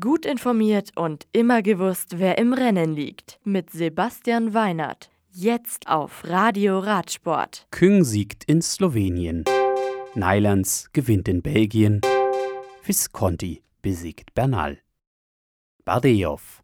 Gut informiert und immer gewusst, wer im Rennen liegt. Mit Sebastian Weinert. Jetzt auf Radio Radsport. Küng siegt in Slowenien. Neilands gewinnt in Belgien. Visconti besiegt Bernal. Bardejov.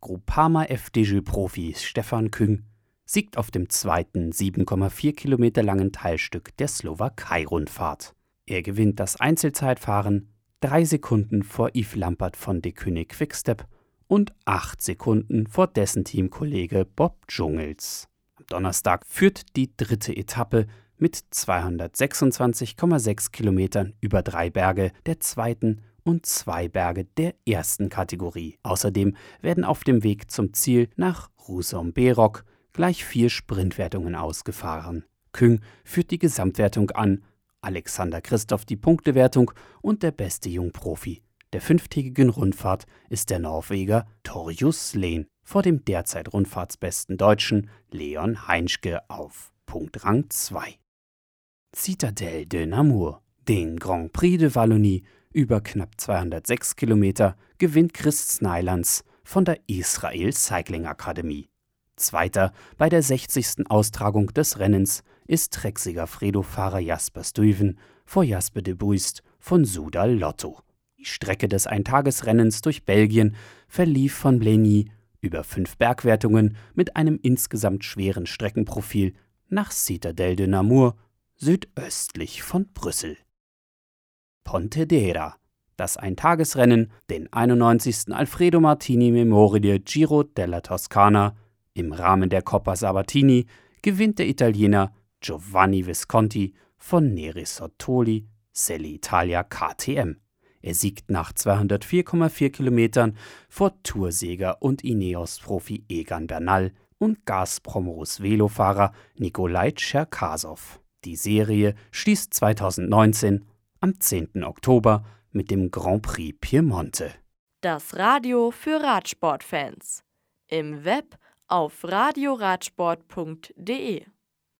Groupama FDJ-Profi Stefan Küng siegt auf dem zweiten 7,4 Kilometer langen Teilstück der Slowakei-Rundfahrt. Er gewinnt das Einzelzeitfahren drei Sekunden vor Yves Lampert von De König Quickstep und acht Sekunden vor dessen Teamkollege Bob Dschungels. Am Donnerstag führt die dritte Etappe mit 226,6 Kilometern über drei Berge der zweiten und zwei Berge der ersten Kategorie. Außerdem werden auf dem Weg zum Ziel nach Rusom-Berok gleich vier Sprintwertungen ausgefahren. Küng führt die Gesamtwertung an Alexander Christoph die Punktewertung und der beste Jungprofi der fünftägigen Rundfahrt ist der Norweger Torjus Lehn vor dem derzeit Rundfahrtsbesten Deutschen Leon Heinschke auf Punktrang 2. Citadelle de Namur, den Grand Prix de Wallonie über knapp 206 Kilometer, gewinnt Chris Snylands von der Israel Cycling Akademie. Zweiter bei der 60. Austragung des Rennens ist Trexiger Fredo-Fahrer Jasper Stuyven vor Jasper de Buist von Sudal Lotto. Die Strecke des Eintagesrennens durch Belgien verlief von Blenny über fünf Bergwertungen mit einem insgesamt schweren Streckenprofil nach Citadel de Namur, südöstlich von Brüssel. Pontedera, das Eintagesrennen, den 91. Alfredo Martini Memorial Giro della Toscana, im Rahmen der Coppa Sabatini gewinnt der Italiener Giovanni Visconti von Neri Sottoli Selle Italia KTM. Er siegt nach 204,4 Kilometern vor Toursieger und Ineos-Profi Egan Bernal und Gazprom-Rus Velofahrer Nikolai Tscherkasow. Die Serie schließt 2019 am 10. Oktober mit dem Grand Prix Piemonte. Das Radio für Radsportfans. Im Web auf radioradsport.de